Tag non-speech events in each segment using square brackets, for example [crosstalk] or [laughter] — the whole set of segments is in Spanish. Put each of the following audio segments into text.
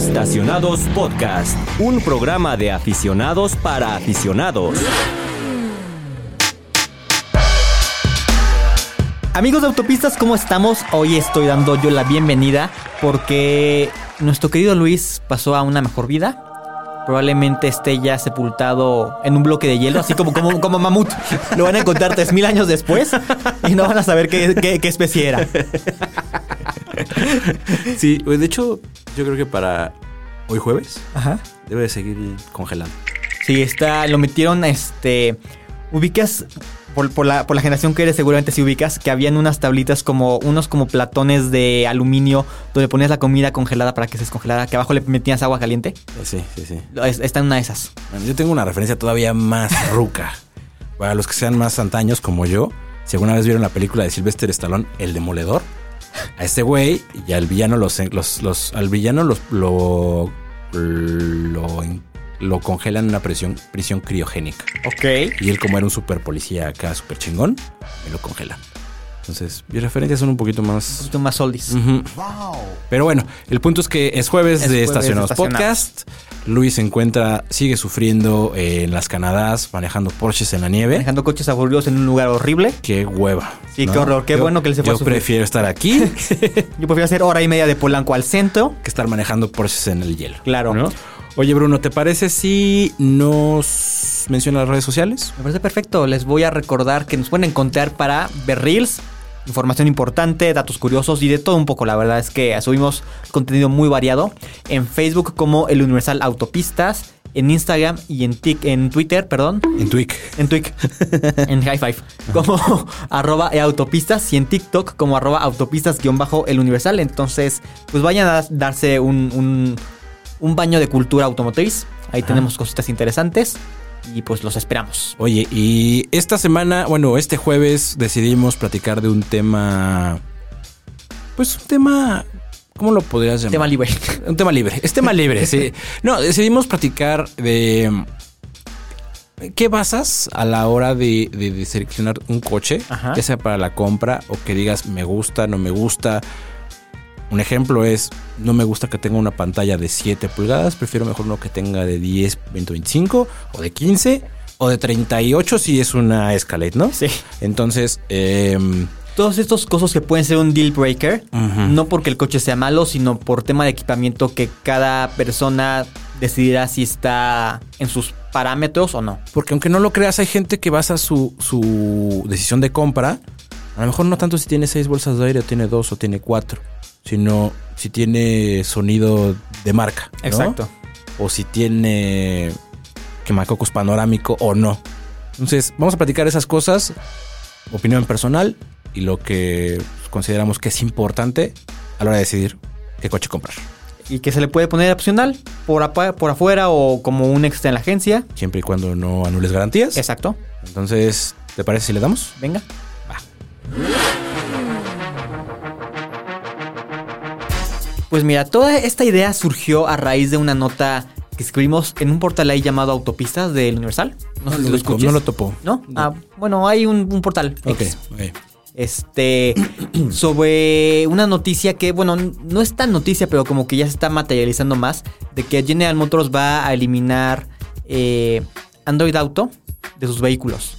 Estacionados Podcast, un programa de aficionados para aficionados. Amigos de autopistas, ¿cómo estamos? Hoy estoy dando yo la bienvenida porque nuestro querido Luis pasó a una mejor vida. Probablemente esté ya sepultado en un bloque de hielo, así como, como, como mamut. Lo van a encontrar 3.000 años después y no van a saber qué, qué, qué especie era. Sí, de hecho, yo creo que para hoy jueves Ajá. debe de seguir congelado. Sí, está, lo metieron, este, ubicas, por, por la, por la generación que eres seguramente si ubicas, que habían unas tablitas como, unos como platones de aluminio donde ponías la comida congelada para que se descongelara, que abajo le metías agua caliente. Sí, sí, sí. Es- Está en una de esas. Yo tengo una referencia todavía más [laughs] ruca. Para los que sean más antaños como yo, si alguna vez vieron la película de Sylvester Stallone, El Demoledor, a este güey y al villano los, los, los- al villano los, lo, lo, lo congelan en una prisión, prisión criogénica. Ok. Y él, como era un super policía acá, super chingón, me lo congela. Entonces, mis referencias son un poquito Un más. poquito más oldies. Pero bueno, el punto es que es jueves Es de jueves de Estacionados Estacionados. Podcast. Luis se encuentra, sigue sufriendo en las Canadás, manejando Porsches en la nieve. Manejando coches aburridos en un lugar horrible. Qué hueva. Sí, qué horror. Qué Yo- bueno que él se fue Yo prefiero estar aquí [laughs] Yo prefiero hacer hora y media de Polanco al centro. que estar manejando Porsches en el hielo. Claro. ¿no? Oye, Bruno, ¿te parece si nos menciona las redes sociales? Me parece perfecto. Les voy a recordar que nos pueden encontrar para ver reels, información importante, datos curiosos y de todo un poco. La verdad es que subimos contenido muy variado en Facebook como El Universal Autopistas, en Instagram y en, tic- en Twitter, perdón. En Twig. En Twig, [laughs] en High Five, como [laughs] arroba autopistas y en TikTok como arroba autopistas guion bajo el universal. Entonces, pues vayan a darse un, un, un baño de cultura automotriz. Ahí tenemos cositas interesantes y pues los esperamos. Oye, y esta semana, bueno, este jueves decidimos platicar de un tema. Pues un tema. ¿Cómo lo podrías llamar? Tema libre. [laughs] Un tema libre. Es tema libre, sí. No, decidimos platicar de. ¿Qué basas a la hora de, de- de seleccionar un coche? Ajá. Ya sea para la compra o que digas me gusta, no me gusta. Un ejemplo es, no me gusta que tenga una pantalla de 7 pulgadas, prefiero mejor uno que tenga de 10, 20, 25 o de 15 o de 38 si es una Escalade, ¿no? Sí. Entonces, em, Todos estos cosas que pueden ser un deal breaker, no porque el coche sea malo, sino por tema de equipamiento que cada persona decidirá si está en sus parámetros o no. Porque aunque no lo creas, hay gente que basa su, su decisión de compra. A lo mejor no tanto si tiene seis bolsas de aire, o tiene dos o tiene cuatro, sino si tiene sonido de marca. ¿no? O si tiene quemacocos panorámico o no. Entonces, vamos a platicar esas cosas, opinión personal y lo que consideramos que es importante a la hora de decidir qué coche comprar. Y que se le puede poner opcional por, por afuera o como un extra en la agencia. Siempre y cuando no anules garantías. Exacto. Entonces, ¿te parece si le damos? Venga. Pues mira, toda esta idea surgió a raíz de una nota que escribimos en un portal ahí llamado Autopistas del Universal. No, sé si lo escuches. no lo topo. ¿No? Ah, bueno, hay un, un portal. Ok, ok. Este, [clears throat] sobre una noticia que, bueno, no es tan noticia, pero como que ya se está materializando más, de que General Motors va a eliminar eh, Android Auto de sus vehículos.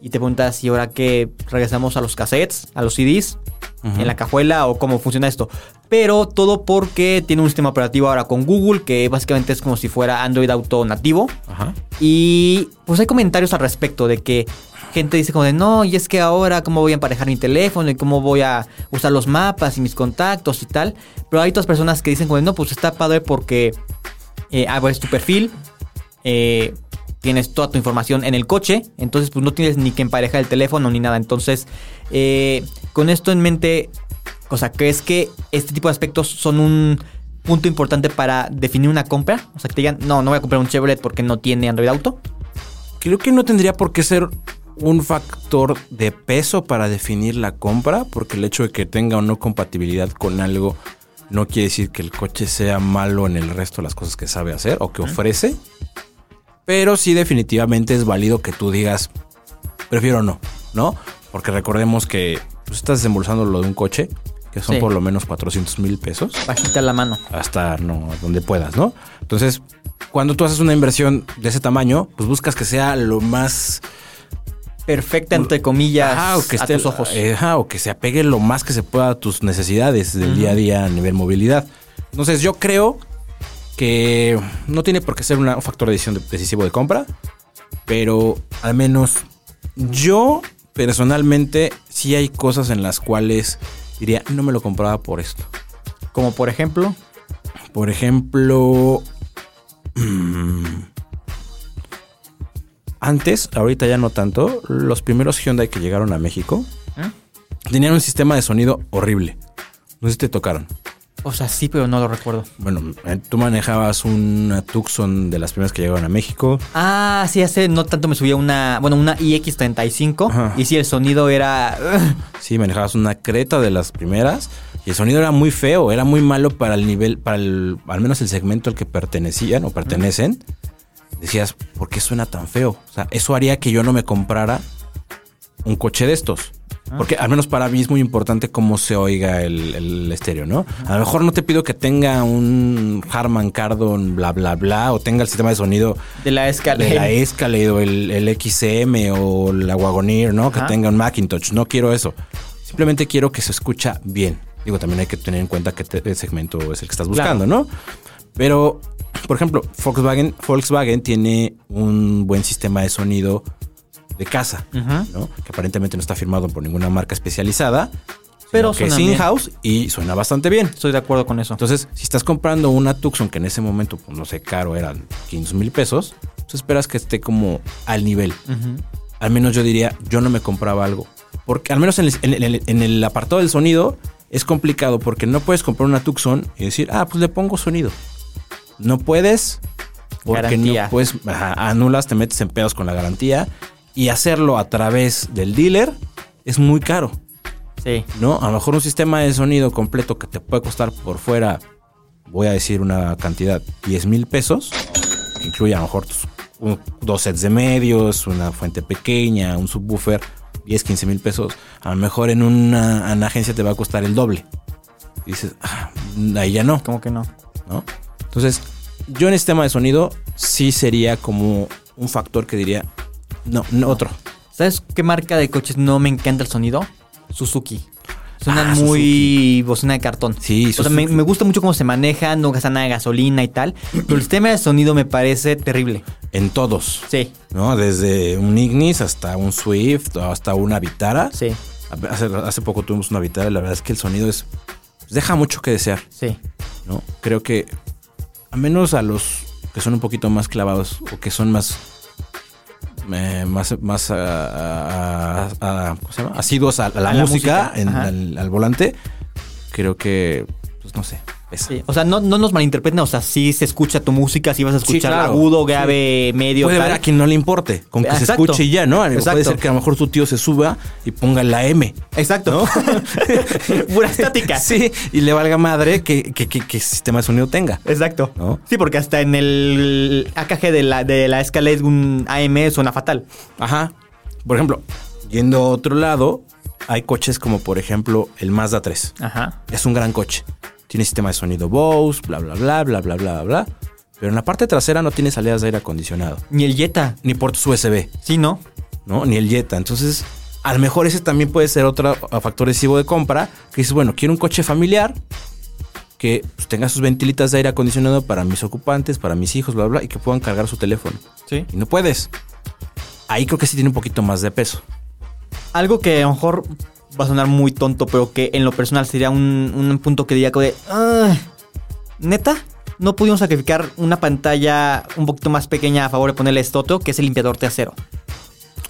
Y te preguntas si ahora que regresamos a los cassettes, a los CDs, en la cajuela o cómo funciona esto. Pero todo porque tiene un sistema operativo ahora con Google, que básicamente es como si fuera Android Auto nativo. Ajá. Y pues hay comentarios al respecto de que gente dice como de no, y es que ahora cómo voy a emparejar mi teléfono y cómo voy a usar los mapas y mis contactos y tal. Pero hay otras personas que dicen como de no, pues está padre porque eh, abres tu perfil, eh, tienes toda tu información en el coche, entonces pues no tienes ni que emparejar el teléfono ni nada. Entonces, eh, con esto en mente, o sea, ¿crees que este tipo de aspectos son un punto importante para definir una compra? O sea, que te digan, no, no voy a comprar un Chevrolet porque no tiene Android Auto. Creo que no tendría por qué ser un factor de peso para definir la compra, porque el hecho de que tenga o no compatibilidad con algo no quiere decir que el coche sea malo en el resto de las cosas que sabe hacer o que ofrece. Pero sí definitivamente es válido que tú digas, prefiero no, ¿no? Porque recordemos que pues, estás desembolsando lo de un coche que son Sí. por lo menos 400 mil pesos, Bajita la mano. hasta no, donde puedas, ¿no? Entonces, cuando tú haces una inversión de ese tamaño, pues buscas que sea lo más Perfecta, entre comillas, Ajá, o que a tus ojos. eh, ajá, o que se apegue lo más que se pueda a tus necesidades del día a día a nivel movilidad. Entonces, yo creo que no tiene por qué ser una- un factor de decisión de- decisivo de compra, pero al menos yo personalmente sí hay cosas en las cuales diría, no me lo compraba por esto. Como por ejemplo, Por ejemplo, mm, antes, ahorita ya no tanto, los primeros Hyundai que llegaron a México ¿Eh? tenían un sistema de sonido horrible. No sé si te tocaron. O sea, sí, pero no lo recuerdo. Bueno, eh, tú manejabas una Tucson de las primeras que llegaron a México. Ah, sí, hace no tanto me subía una, bueno, una iX35 Ajá. y sí, el sonido era... [laughs] Sí, manejabas una Creta de las primeras y el sonido era muy feo, era muy malo para el nivel, para el, al menos el segmento al que pertenecían o pertenecen. Decías, ¿por qué suena tan feo? O sea, eso haría que yo no me comprara un coche de estos. Porque al menos para mí es muy importante cómo se oiga el, el estéreo, ¿no? A lo mejor no te pido que tenga un Harman Kardon, bla, bla, bla, o tenga el sistema de sonido de la escala. de la Escalade o el, el XM o la Wagoneer, ¿no? Que Ajá. tenga un Macintosh. No quiero eso. Simplemente quiero que se escucha bien. Digo, también hay que tener en cuenta que el segmento es el que estás buscando, ¿no? Pero, por ejemplo, Volkswagen, Volkswagen tiene un buen sistema de sonido de casa. ¿no? Que aparentemente no está firmado por ninguna marca especializada. Pero que es in-house y suena bastante bien. Estoy de acuerdo con eso. Entonces, si estás comprando una Tucson que en ese momento, pues no sé, caro, eran 500 mil pesos, pues esperas que esté como al nivel. Al menos yo diría, yo no me compraba algo. Porque al menos en el, en el- en el apartado del sonido es complicado porque no puedes comprar una Tucson y decir, ah, pues le pongo sonido. No puedes porque Garantía. no puedes, ajá, anulas, te metes en pedos con la garantía y hacerlo a través del dealer es muy caro. Sí. ¿no? A lo mejor un sistema de sonido completo que te puede costar por fuera, voy a decir una cantidad, 10 mil pesos, que incluye a lo mejor un- dos sets de medios, una fuente pequeña, un subwoofer, 10, 15 mil pesos. A lo mejor en una, en una agencia te va a costar el doble. Y dices, ah, ahí ya no, Como que no. ¿no? Entonces, yo en el sistema de sonido sí sería como un factor que diría, no, no otro. ¿Sabes qué marca de coches no me encanta el sonido? Suzuki. Suenan Ah, muy bocina de cartón. Sí, O sea, me, Suzuki. me gusta mucho cómo se manejan, no gastan nada de gasolina y tal. Pero el sistema de sonido me parece terrible. En todos. Sí, ¿no? Desde un Ignis hasta un Swift hasta una Vitara. sí, Hace, hace poco tuvimos una Vitara y la verdad es que el sonido es pues, deja mucho que desear, sí. ¿no? Creo que a menos a los que son un poquito más clavados o que son más eh, más más ah, ah, ah, ¿cómo se llama? asiduos a, a la, A la música, música, en- al, al volante, creo que pues no sé. Sí, O sea, no, no nos malinterpreten, o sea, sí se escucha tu música, sí vas a Sí, escuchar claro. agudo, grave, medio. Puede tal. haber a quien no le importe, con que se Exacto. escuche y ya, ¿no? Puede Exacto. ser que a lo mejor tu tío se suba y ponga la M. Exacto. [laughs] Pura estática. [laughs] Sí, y le valga madre que, que, que, que sistema de sonido tenga. Exacto. ¿No? Sí, porque hasta en el AKG de la, de la Escalade un AM suena fatal. Ajá. Por ejemplo, yendo a otro lado, hay coches como por ejemplo el Mazda 3. Ajá. Es un gran coche. Tiene sistema de sonido Bose, bla, bla, bla, bla, bla, bla, bla. Pero en la parte trasera no tiene salidas de aire acondicionado. Ni el Jetta. Ni puertos USB, Sí, ¿no? ¿no? Ni el Jetta. Entonces, a lo mejor ese también puede ser otro factor decisivo de compra. Que dices, bueno, quiero un coche familiar que pues, tenga sus ventilitas de aire acondicionado para mis ocupantes, para mis hijos, bla, bla, y que puedan cargar su teléfono. Sí. Y no puedes. Ahí creo que sí tiene un poquito más de peso. Algo que a lo mejor va a sonar muy tonto, pero que en lo personal sería un, un punto que diría como de... "Ah, ¿Neta? No pudimos sacrificar una pantalla un poquito más pequeña a favor de ponerle esto otro, que es el limpiador trasero.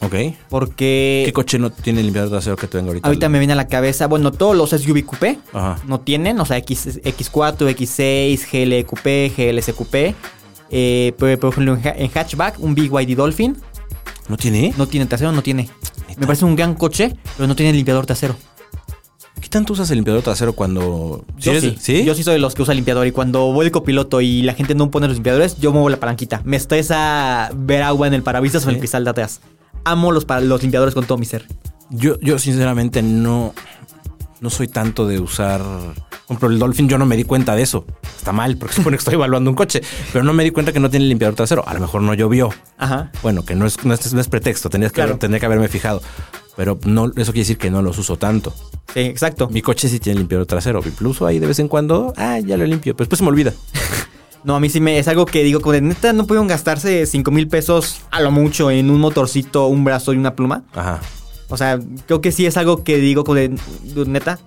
Ok. Porque... ¿Qué coche no tiene limpiador trasero que tenga ahorita? Ahorita me viene a la cabeza, bueno, todos los SUV coupé Ajá. no tienen, o sea, X, X4, X6, GLQP, GLSQP. Eh, pero, por ejemplo, en ha- en hatchback, un BYD Dolphin ¿No tiene? no tiene trasero, no tiene. Me parece un gran coche, pero no tiene limpiador trasero. ¿Qué tanto usas el limpiador trasero cuando... Yo eres- sí. Yo sí soy de los que usa limpiador y cuando voy de copiloto y la gente no pone los limpiadores, yo muevo la palanquita. Me estresa ver agua en el parabrisas o en el Sí. cristal de atrás. Amo los, los limpiadores con todo mi ser. Yo, yo sinceramente no... no soy tanto de usar. Por ejemplo, el Dolphin yo no me di cuenta de eso. Está mal, porque [laughs] supone que estoy evaluando un coche. Pero no me di cuenta que no tiene limpiador trasero. A lo mejor no llovió. Ajá. Bueno, que no es, no es, no es pretexto, tenías que, Claro. haber- tendría que haberme fijado. Pero no, eso quiere decir que no los uso tanto. Sí, exacto. Mi coche sí tiene limpiador trasero. Y lo uso ahí de vez en cuando. Ah, ya lo limpio. Pero después se me olvida. [laughs] No, a mí sí me es algo que digo, como de neta, no pudieron gastarse 5 mil pesos a lo mucho en un motorcito, un brazo y una pluma. Ajá. O sea, creo que sí es algo que digo como de neta.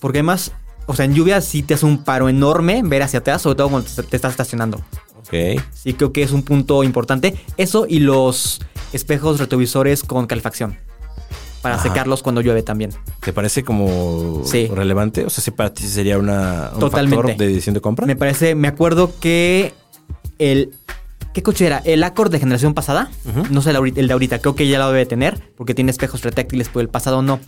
Porque además, o sea, en lluvia sí te hace un paro enorme ver hacia atrás, sobre todo cuando te, te estás estacionando. Ok. Sí, creo que es un punto importante. Eso y los espejos retrovisores con calefacción. Para Ajá. secarlos cuando llueve también. ¿Te parece como Sí. relevante? O sea, si para ti sería una, un Totalmente. factor de decisión de compra. Me parece, me acuerdo que el. ¿Qué coche era? El Accord de generación pasada. No sé el, de ahorita, creo que ya lo debe tener, porque tiene espejos retráctiles, pero el pasado no.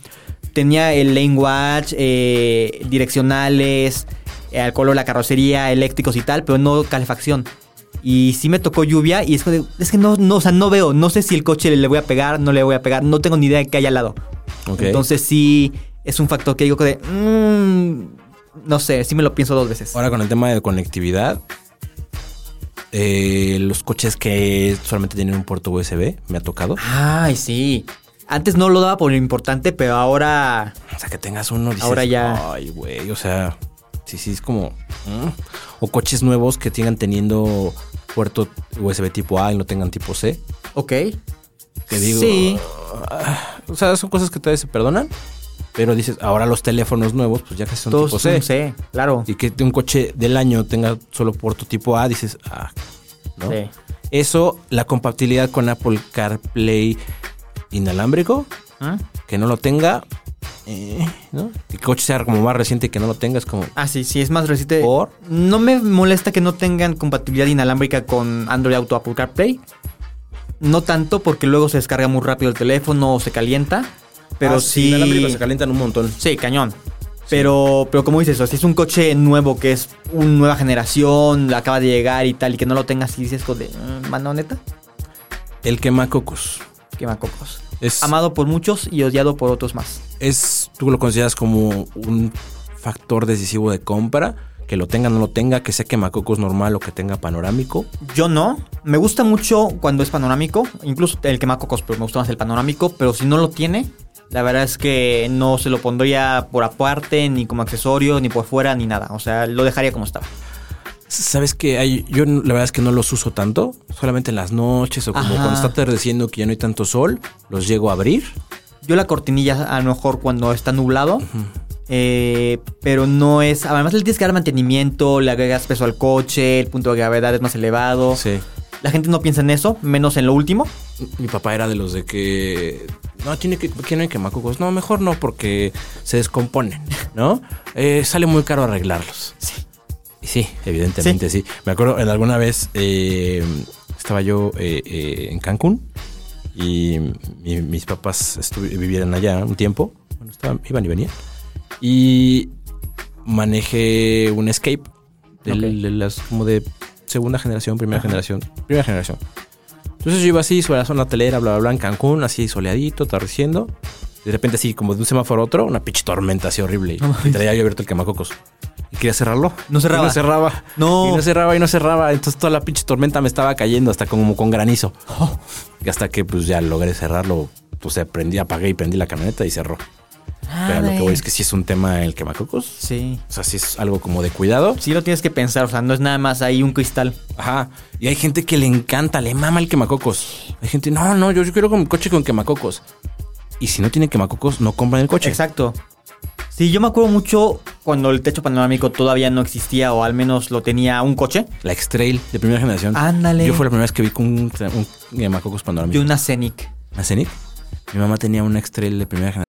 Tenía el lane watch, eh, direccionales, eh, al color de la carrocería, eléctricos y tal, pero no calefacción. Y sí me tocó lluvia y es que, es que no, no, o sea, no veo, no sé si el coche le voy a pegar, no le voy a pegar, no tengo ni idea de qué hay al lado. Ok. Entonces sí es un factor que digo que de, mm, no sé, sí me lo pienso dos veces. Ahora con el tema de conectividad, eh, los coches que solamente tienen un puerto USB, me ha tocado. Ay, sí. Antes no lo daba por lo importante, pero ahora. O sea, que tengas uno, dices, Ahora ya. Ay, güey, o sea, sí, sí, es como... mm. O coches nuevos que sigan teniendo puerto USB tipo A y no tengan tipo C. Ok. Que digo... Sí. ah, o sea, son cosas que todavía se perdonan. Pero dices, ahora los teléfonos nuevos, pues ya casi son Todos tipo C. C, claro. Y que un coche del año tenga solo puerto tipo A, dices, ah, ¿no? Sí. Eso, la compatibilidad con Apple CarPlay inalámbrico, ¿Ah? que no lo tenga, eh, ¿no? Que el coche sea como más reciente y que no lo tenga, es como, Ah, sí, sí, es más reciente. ¿Por? No me molesta que no tengan compatibilidad inalámbrica con Android Auto Apple CarPlay. No tanto porque luego se descarga muy rápido el teléfono o se calienta. Pero Ah, sí. inalámbricos se calientan un montón. Sí, cañón. Pero, pero como dices, o si es un coche nuevo que es una nueva generación, acaba de llegar y tal, y que no lo tengas y dices, de, "Mm, mano neta, El quemacocos. quemacocos. Es, Amado por muchos y odiado por otros más. es, tú lo consideras como un factor decisivo de compra, que lo tenga o no lo tenga, que sea quemacocos normal o que tenga panorámico. Yo no. Me gusta mucho cuando es panorámico. Incluso el quemacocos, pero me gusta más el panorámico. Pero si no lo tiene, la verdad es que no se lo pondría por aparte, ni como accesorio, ni por fuera, ni nada. O sea, lo dejaría como estaba. ¿Sabes que hay? Yo la verdad es que no los uso tanto, solamente en las noches o como Ajá. cuando está atardeciendo que ya no hay tanto sol, los llego a abrir. Yo la cortinilla a lo mejor cuando está nublado. eh, pero no es. Además, le tienes que dar mantenimiento, le agregas peso al coche, el punto de gravedad es más elevado. Sí. La gente no piensa en eso, menos en lo último. Mi papá era de los de que no tiene que hay quemacocos. No, mejor no porque se descomponen, ¿no? Eh, sale muy caro arreglarlos. Sí. Sí, evidentemente sí. Me acuerdo en alguna vez eh, estaba yo eh, en Cancún y mi- mis papás vivieron allá un tiempo. Bueno, estaban, iban y venían. Y manejé un Escape de las como de segunda generación, primera generación, primera generación. Entonces yo iba así sobre la zona hotelera, bla, bla, bla, en Cancún, así soleadito, atardeciendo. De repente así, como de un semáforo a otro, una pinche tormenta así horrible. Y, y traía yo abierto el quemacocos. Y quería cerrarlo. No cerraba. Y no cerraba. No. Y no cerraba y no cerraba. Entonces toda la pinche tormenta me estaba cayendo hasta como con granizo. Y hasta que pues ya logré cerrarlo. Pues se prendí, apagué y prendí la camioneta y cerró. Pero lo que voy es que sí es un tema el quemacocos. Sí. O sea, sí es algo como de cuidado. Sí lo tienes que pensar, o sea, no es nada más ahí un cristal. Ajá. Y hay gente que le encanta, le mama el quemacocos. Hay gente, no, no, yo, yo quiero con coche con quemacocos. Y si no tiene quemacocos, no compran el coche. Exacto. Sí, yo me acuerdo mucho cuando el techo panorámico todavía no existía o al menos lo tenía un coche. La X-Trail de primera generación. Ándale. Yo fue la primera vez que vi con un, un quemacocos panorámico. Y una Scenic. ¿La Scenic? Mi mamá tenía una X-Trail de primera generación.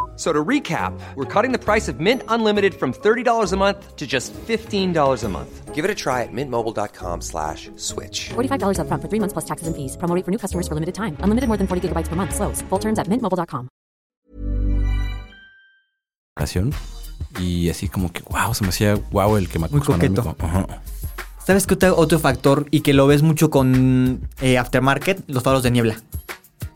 So to recap, we're cutting the price of Mint Unlimited from $30 a month to just $15 a month. Give it a try at mintmobile.com slash switch. $45 upfront for three months plus taxes and fees. Promo rate for new customers for limited time. Unlimited more than 40 gigabytes per month. Slows. Full terms at mintmobile.com. Y así como que, wow, se me hacía wow el que me Muy coqueto. ¿Sabes qué otro, otro factor y que lo ves mucho con eh, aftermarket? Los faros de niebla.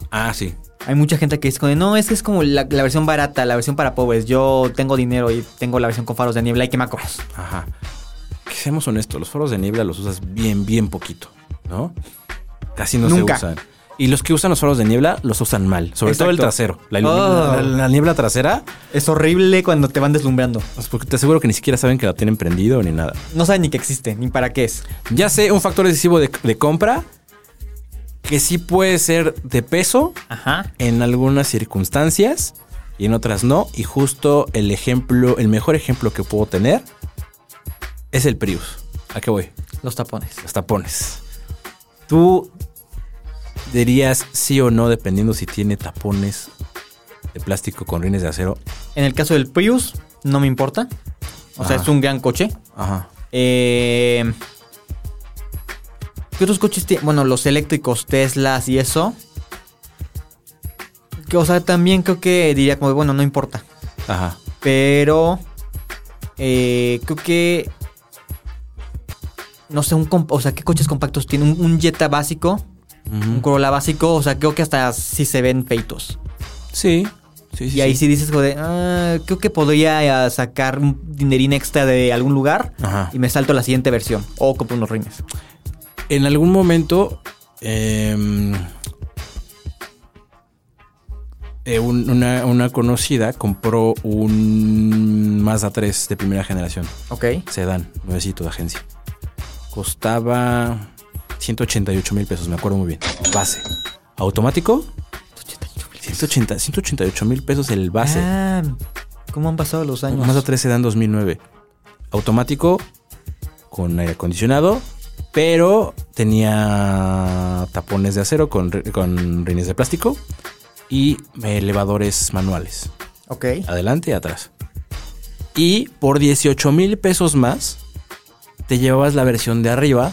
Ah, sí. Hay mucha gente que dice, no, es que es como la, la versión barata, la versión para pobres. Yo tengo dinero y tengo la versión con faros de niebla y que me cobras. Ajá. Que seamos honestos, los faros de niebla los usas bien, bien poquito, ¿no? Casi no Nunca. se usan. Y los que usan los faros de niebla los usan mal, sobre todo el trasero. La, Oh. la- la niebla trasera, Es horrible cuando te van deslumbrando. pues, porque te aseguro que ni siquiera saben que la tienen prendido ni nada. No saben ni que existe, ni para qué es. Ya sé, un factor decisivo de, de compra que sí puede ser de peso Ajá. en algunas circunstancias y en otras no. Y justo el ejemplo, el mejor ejemplo que puedo tener es el Prius. ¿A qué voy? Los tapones. Los tapones. Tú dirías sí o no dependiendo si tiene tapones de plástico con rines de acero. En el caso del Prius, no me importa. O sea, es un gran coche. Ajá. Eh, ¿Qué otros coches tienen? Bueno, los eléctricos, Teslas y eso. Que, o sea, también creo que diría como, bueno, no importa. Ajá. Pero eh, creo que... No sé, un o sea, ¿qué coches compactos tiene? Un, un Jetta básico, un Corolla básico, o sea, creo que hasta sí se ven feitos. Sí. Sí, sí, Y ahí sí dices, joder, ah, creo que podría eh, sacar un dinerín extra de algún lugar Ajá. y me salto a la siguiente versión. O compro unos rines. En algún momento. em, eh, un- una, una conocida compró un Mazda 3 de primera generación. Ok. Sedán, nuevecito de agencia. Costaba 188 mil pesos, me acuerdo muy bien. Base. ¿Automático? 180, 188 mil pesos el base. Ah, ¿Cómo han pasado los años? Mazda 3 Sedán 2009. Automático, con aire acondicionado, pero tenía tapones de acero con, con rines de plástico y elevadores manuales. Ok. Adelante y atrás. Y por 18 mil pesos más, te llevabas la versión de arriba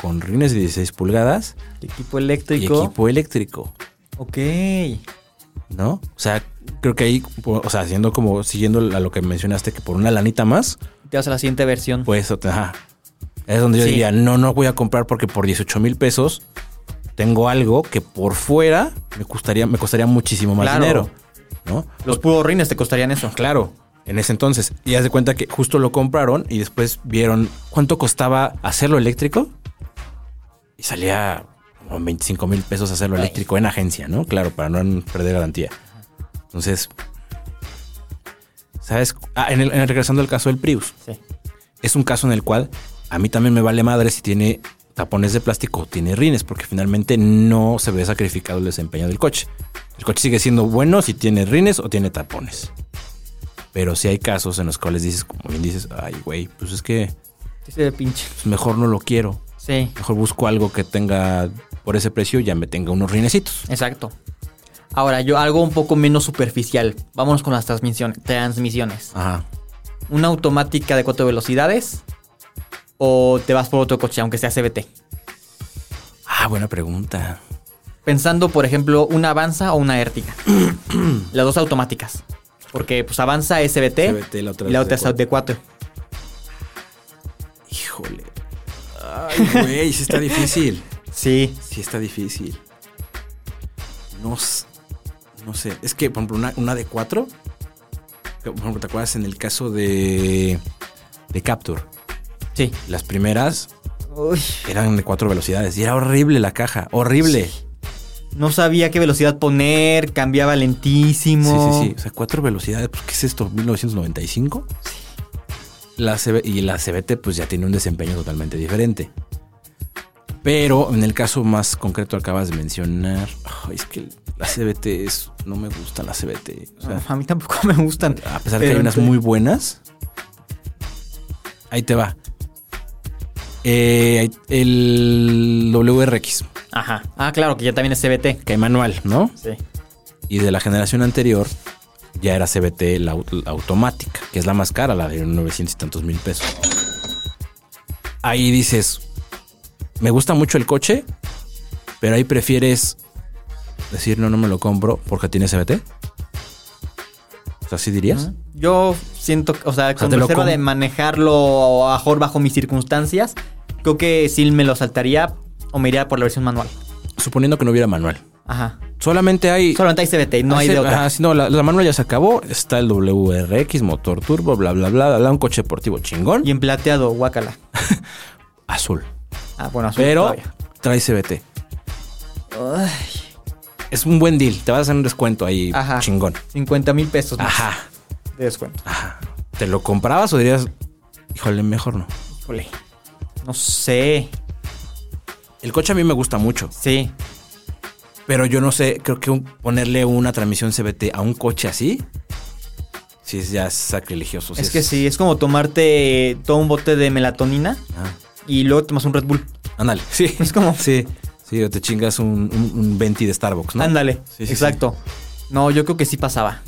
con rines de 16 pulgadas Equipo y eléctrico. equipo eléctrico, Ok. ¿no? O sea, creo que ahí, o sea, haciendo como, siguiendo a lo que mencionaste, que por una lanita más, Te vas a la siguiente versión. pues, ajá, es donde yo Sí. diría, no, no voy a comprar porque por 18 mil pesos tengo algo que por fuera me costaría, me costaría muchísimo más Claro. dinero, ¿no? Los puros rines te costarían eso. Claro, en ese entonces. Y haz de cuenta que justo lo compraron y después vieron cuánto costaba hacerlo eléctrico. Y salía como 25 mil pesos hacerlo eléctrico en agencia, ¿no? Claro, para no perder garantía. Entonces, ¿sabes? Ah, en el, en el- regresando al caso del Prius. Sí. Es un caso en el cual a mí también me vale madre si tiene tapones de plástico o tiene rines, porque finalmente no se ve sacrificado el desempeño del coche. El coche sigue siendo bueno si tiene rines o tiene tapones. Pero si hay casos en los cuales dices, como bien dices, ay, güey, pues es que ve pinche. pues mejor no lo quiero. Sí. Mejor busco algo que tenga por ese precio y ya me tenga unos rinecitos. Exacto. Ahora, yo algo un poco menos superficial. Vámonos con las transmisiones. Transmisiones. Ajá. ¿Una automática de cuatro velocidades? ¿O te vas por otro coche, aunque sea CBT? Ah, buena pregunta. Pensando, por ejemplo, una Avanza o una Ertiga. [clears throat] Las dos automáticas. Porque pues Avanza es CBT, CVT, la otra y la otra es de de 4. Híjole. Ay, güey, sí está difícil. [laughs] Sí. Sí está difícil. No, no sé. Es que, por ejemplo, una, una de cuatro. que, Por ejemplo, ¿te acuerdas en el caso de, de Capture? Sí. Las primeras Uy, eran de cuatro velocidades y era horrible la caja. Horrible. no sabía qué velocidad poner, cambiaba Sí, lentísimo. sí, sí. O sea, cuatro velocidades. Pues, ¿Qué es esto? ¿1995? La CB y la CBT, pues ya tiene un desempeño totalmente diferente. Pero en el caso más concreto que acabas de mencionar, es que la CBT es. No me gusta la CBT. O sea, A mí tampoco [laughs] me gustan. a pesar de que hay unas muy buenas. Ahí te va. Eh, el WRX, Ajá. Ah, claro, que ya también es CBT. que hay manual, ¿no? Sí. Y de la generación anterior ya era CBT la, la automática, que es la más cara, la de 900 y tantos mil pesos. Ahí dices, me gusta mucho el coche, pero ahí prefieres decir, no, no me lo compro porque tiene CBT. O sea, ¿sí dirías? Yo siento, que, o sea, con reserva com- de manejarlo a mejor bajo mis circunstancias, creo que sí me lo saltaría o me iría por la versión manual. Suponiendo que no hubiera manual. Ajá. Solamente hay... Solamente hay CBT, no hay de otra. ajá, sí, no, la, la manual ya se acabó. Está el WRX, motor turbo, bla, bla, bla, bla, un coche deportivo chingón. Y en plateado, guácala. [laughs] Azul. Ah, bueno, azul Pero todavía. trae CBT. Es un buen deal. Te vas a hacer un descuento ahí Ajá. chingón. 50 mil pesos más Ajá. de descuento. ¿Te lo comprabas o dirías, híjole, mejor no? Híjole. No sé. El coche a mí me gusta mucho, Sí. pero yo no sé, creo que un- ponerle una transmisión CBT a un coche así, sí es ya sacrilegioso. es que sí, es como tomarte todo un bote de melatonina Ah, y luego tomas un Red Bull. ándale, sí. [laughs] Es como- Sí, sí, o te chingas un, un, un 20 de Starbucks, ¿no? Ándale. Sí, sí, Exacto. No, yo creo que sí pasaba.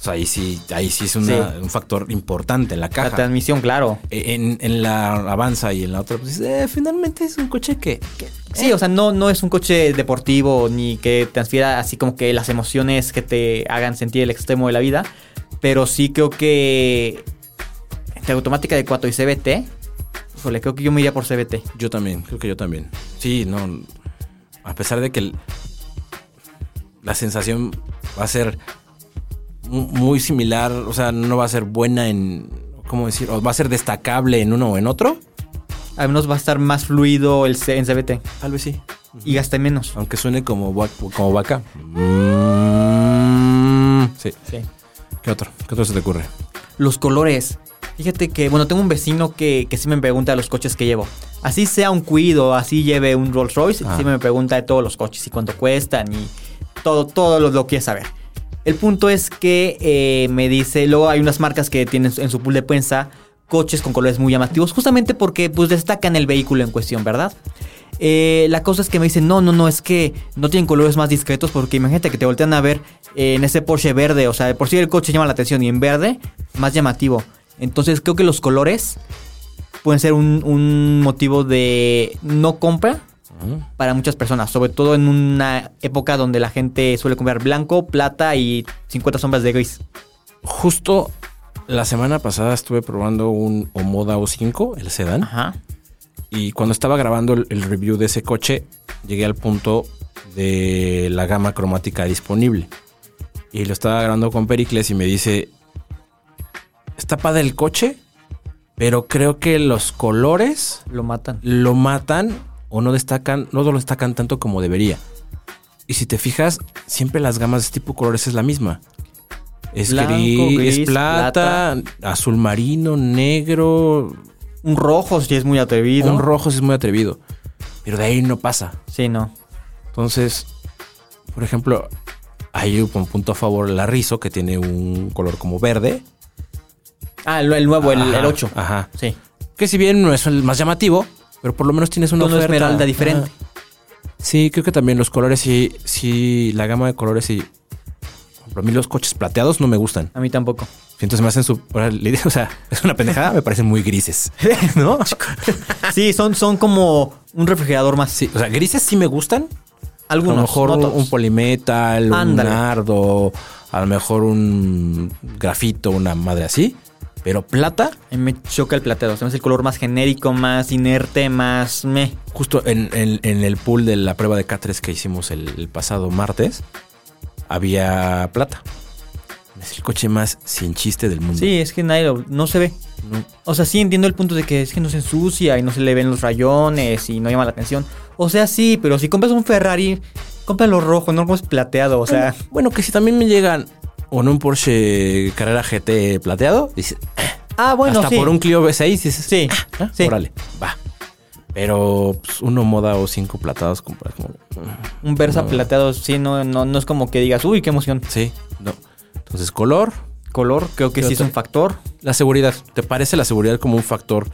O sea, ahí sí, ahí sí es una- Sí. un factor importante en la La caja. transmisión, claro. En, en la Avanza y en la otra, pues eh, finalmente es un coche que, que- Sí, o sea, no, no es un coche deportivo ni que transfiera así como que las emociones que te hagan sentir el extremo de la vida. Pero sí creo que entre automática de 4 y CBT, híjole, creo que yo me iría por CBT. Yo también, creo que yo también. Sí, no. A pesar de que el- la sensación va a ser muy similar, o sea, no va a ser buena en. ¿Cómo decir? O va a ser destacable en uno o en otro. Al menos va a estar más fluido el C- en CBT Tal vez sí. y gaste menos. Aunque suene como, va- como vaca. Sí. Sí. ¿Qué otro? ¿Qué otro se te ocurre? Los colores. Fíjate que, bueno, tengo un vecino que, que sí me pregunta de los coches que llevo. Así sea un Cuido, así lleve un Rolls Royce, Ah. sí me pregunta de todos los coches y cuánto cuestan y todo, todo lo, lo quiere saber. El punto es que eh, me dice, luego hay unas marcas que tienen en su pool de prensa coches con colores muy llamativos, justamente porque pues destacan el vehículo en cuestión, ¿verdad? Eh, la cosa es que me dicen, no, no, no, es que no tienen colores más discretos porque imagínate que te voltean a ver eh, en ese Porsche verde, o sea, por sí el coche llama la atención y en verde, más llamativo. Entonces creo que los colores pueden ser un, un motivo de no compra para muchas personas, sobre todo en una época donde la gente suele comprar blanco, plata y 50 sombras de gris. Justo la semana pasada estuve probando un Omoda O5, el sedán. Ajá. Y cuando estaba grabando el, el review de ese coche, llegué al punto de la gama cromática disponible. Y lo estaba grabando con Pericles y me dice, está padre el coche, pero creo que los colores Lo matan. lo matan o no destacan, no lo destacan tanto como debería. Y si te fijas, siempre las gamas de este tipo de colores es la misma. Es Blanco, gris, gris, es plata, azul marino, negro, Un rojo si es muy atrevido. un rojo sí es muy atrevido. Pero de ahí no pasa. Sí, no. Entonces, por ejemplo, hay un punto a favor la Rizo, que tiene un color como verde. Ah, el, el nuevo, el, el 8. Ajá. Sí. Que si bien no es el más llamativo, pero por lo menos tienes una oferta. esmeralda diferente. Sí, creo que también los colores sí, sí, la gama de colores sí. Ejemplo, a mí los coches plateados no me gustan. A mí tampoco. Entonces me hacen su... [laughs] O sea, es una pendejada, me parecen muy grises. [laughs] ¿No? [laughs] Sí, son, son como un refrigerador más. Sí, o sea, grises sí me gustan, Algunos. a lo mejor no un, un polimetal, un Ándale. nardo, a lo mejor un grafito, una madre así. Pero plata, A mí me choca el plateado. Hace el color más genérico, más inerte, más me. justo en, en- en el pool de la prueba de K3 que hicimos el, el pasado martes, había plata. Es el coche más sin chiste del mundo. Sí, es que nadie lo- no se ve. No. O sea, sí entiendo el punto de que es que no se ensucia y no se le ven los rayones y no llama la atención. O sea, sí, pero si compras un Ferrari, cómpralo rojo, no compres plateado. O sea, Bueno, que si también me llegan con un Porsche Carrera GT plateado, dices, ah, bueno, hasta sí. por un Clio V6 dices, Sí, ah, sí. órale, va. Pero pues, uno moda o cinco platados compras como... Un Versa No. plateado, sí, no, no, no es como que digas, uy, qué emoción. Sí, no. Entonces, color, Color, creo que ¿Qué sí es un factor. la seguridad. ¿Te parece la seguridad como un factor?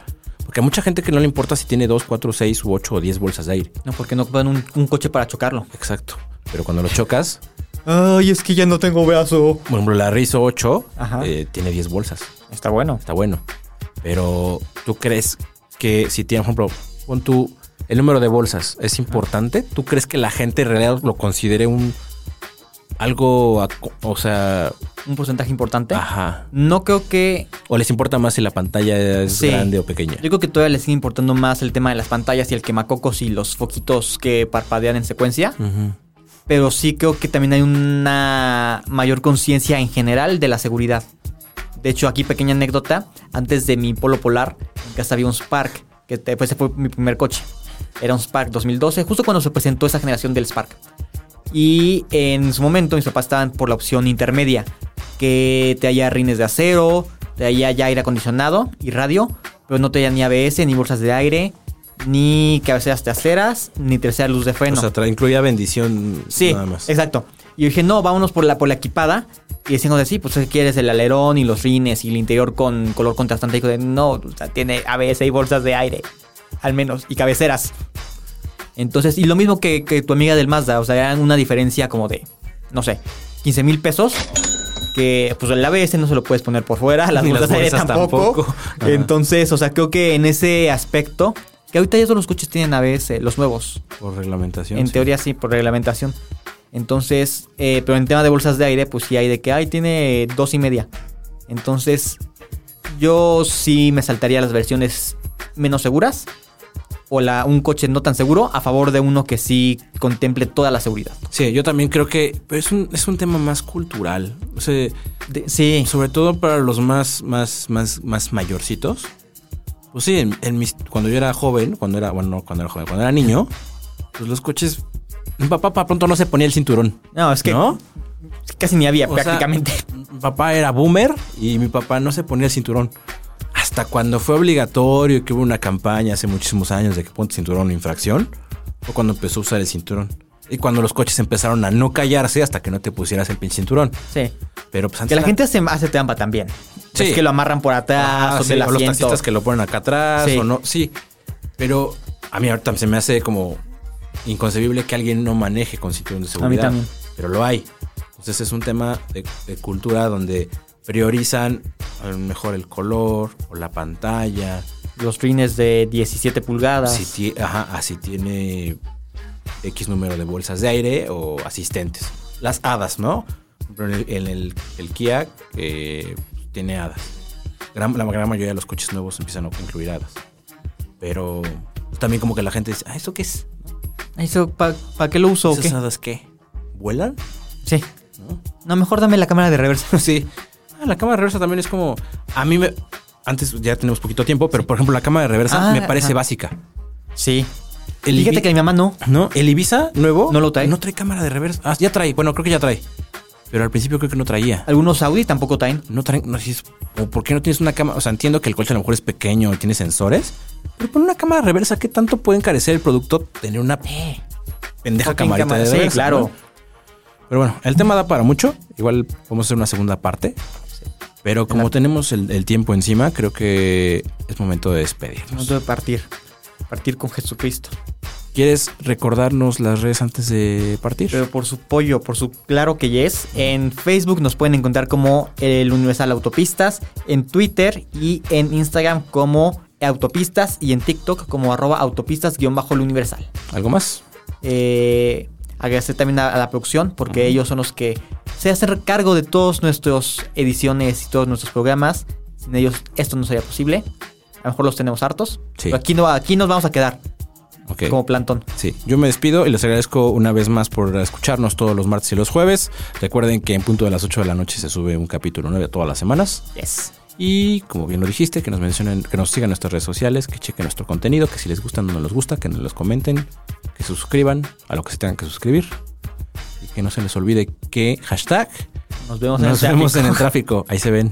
Porque a mucha gente que no le importa si tiene 2, 4, 6 u 8 o 10 bolsas de aire. No, porque no un, un coche para chocarlo. Exacto. Pero cuando lo chocas, Ay, es que ya no tengo brazo. Por ejemplo, la Rizzo 8 Ajá. eh, tiene 10 bolsas. Está bueno. Está bueno. Pero tú crees que si tiene, por ejemplo, pon tú el número de bolsas, ¿es importante? ¿Tú crees que la gente en realidad lo considere un algo, o sea, Un porcentaje importante. ajá? No creo que. ¿O les importa más si la pantalla es Sí. grande o pequeña? Yo creo que todavía les sigue importando más el tema de las pantallas y el quemacocos y los foquitos que parpadean en secuencia. Ujú. Pero sí creo que también hay una mayor conciencia en general de la seguridad. De hecho, aquí pequeña anécdota. Antes de mi Polo Polar, en casa había un Spark, que después fue mi primer coche. Era un Spark 2012, justo cuando se presentó esa generación del Spark. Y en su momento mis papás estaban por la opción intermedia, que te haya rines de acero, te haya ya aire acondicionado y radio, pero no te haya ni ABS, ni bolsas de aire, ni cabeceras traseras, ni tercera luz de freno. O sea, incluía bendición Sí, nada más. exacto. Y yo dije, no, vámonos por la, por la equipada. Y decían, sí, pues ¿qué quieres el alerón y los rines y el interior con color contrastante. Y dijo, no, o sea, tiene ABS y bolsas de aire, al menos, y cabeceras. Entonces, y lo mismo que, que tu amiga del Mazda, o sea, era una diferencia como de, no sé, 15 mil pesos. Que pues el ABS no se lo puedes poner por fuera, las [laughs] bolsas las de aire bolsas tampoco. Entonces, o sea, creo que en ese aspecto, que ahorita ya todos los coches tienen ABS, los nuevos. Por reglamentación. En sí. teoría sí, por reglamentación. Entonces, eh, pero en tema de bolsas de aire, pues sí hay de que, ay, tiene dos y media. Entonces, yo sí me saltaría las versiones menos seguras. O la, un coche no tan seguro a favor de uno que sí contemple toda la seguridad. Sí, yo también creo que pero es un, es un tema más cultural. O sea, De- sí, sobre todo para los más, más, más, más mayorcitos. Pues sí, en, en mis, cuando yo era joven, cuando era, bueno, no cuando era joven, cuando era niño, pues los coches. Mi papá para pronto no se ponía el cinturón. no, es que ¿No? casi ni había O sea, prácticamente. mi papá era boomer y mi papá no se ponía el cinturón. Hasta cuando fue obligatorio, que hubo una campaña hace muchísimos años de que ponte cinturón infracción, fue cuando empezó a usar el cinturón. Y cuando los coches empezaron a no callarse hasta que no te pusieras el pinche cinturón. sí. Pero pues antes Que la gente hace, hace trampa también. Sí. Es que lo amarran por atrás Ah, o sí, del o los taxistas que lo ponen acá atrás Sí. o no. Sí, pero a mí ahorita se me hace como inconcebible que alguien no maneje con cinturón de seguridad. también. Pero lo hay. Entonces es un tema de, de cultura donde priorizan a lo mejor el color o la pantalla. Los rines de 17 pulgadas. Si ajá, ah, si tiene X número de bolsas de aire o asistentes. Las hadas, ¿no? En el, el- Kia que tiene hadas. Gran- la gran mayoría de los coches nuevos empiezan a incluir hadas. Pero también como que la gente dice, ah, ¿eso qué es? ¿Eso para qué lo uso o ¿Esas qué? hadas qué? ¿Vuelan? Sí. ¿No? No, mejor dame la cámara de reversa. [laughs] sí. Ah, la cámara de reversa también es como... A mí me... Antes ya tenemos poquito tiempo, pero por ejemplo la cámara de reversa Ah, me parece ajá. básica. Sí. El Fíjate Ibi- que mi mamá no. No, el Ibiza nuevo ¿No lo trae? No trae cámara de reversa. Ah, ya trae. Bueno, creo que ya trae. Pero al principio creo que no traía. Algunos Audi tampoco traen. No traen. No, ¿O por qué no tienes una cámara? O sea, entiendo que el coche a lo mejor es pequeño y tiene sensores. Pero pon una cámara reversa. ¿Qué tanto puede encarecer el producto tener una pendeja Fucking camarita cámara. de Sí, reversa? claro. ¿no? Pero bueno, el tema da para mucho. Igual vamos a hacer una segunda parte. Pero como tenemos el, el tiempo encima, creo que es momento de despedirnos. Momento de partir. Partir con Jesucristo. ¿Quieres recordarnos las redes antes de partir? Pero por su pollo, por su claro que yes. En Facebook nos pueden encontrar como el Universal Autopistas. En Twitter y en Instagram como Autopistas. Y en TikTok como arroba autopistas-el Universal. ¿Algo más? Eh, agradecer también a, a la producción porque ellos son los que se hacen cargo de todas nuestras ediciones y todos nuestros programas. Sin ellos esto no sería posible. A lo mejor los tenemos hartos. Sí. Pero aquí, no, aquí nos vamos a quedar Como plantón. Sí, yo me despido y les agradezco una vez más por escucharnos todos los martes y los jueves. Recuerden que en punto de las 8 de la noche se sube un capítulo nuevo todas las semanas. Yes. Y como bien lo dijiste, que nos mencionen, que nos sigan en nuestras redes sociales, que chequen nuestro contenido, que si les gusta o no les gusta, que nos los comenten, que se suscriban a lo que se tengan que suscribir. Y que no se les olvide que hashtag Nos vemos, nos en el vemos en el tráfico. Ahí se ven.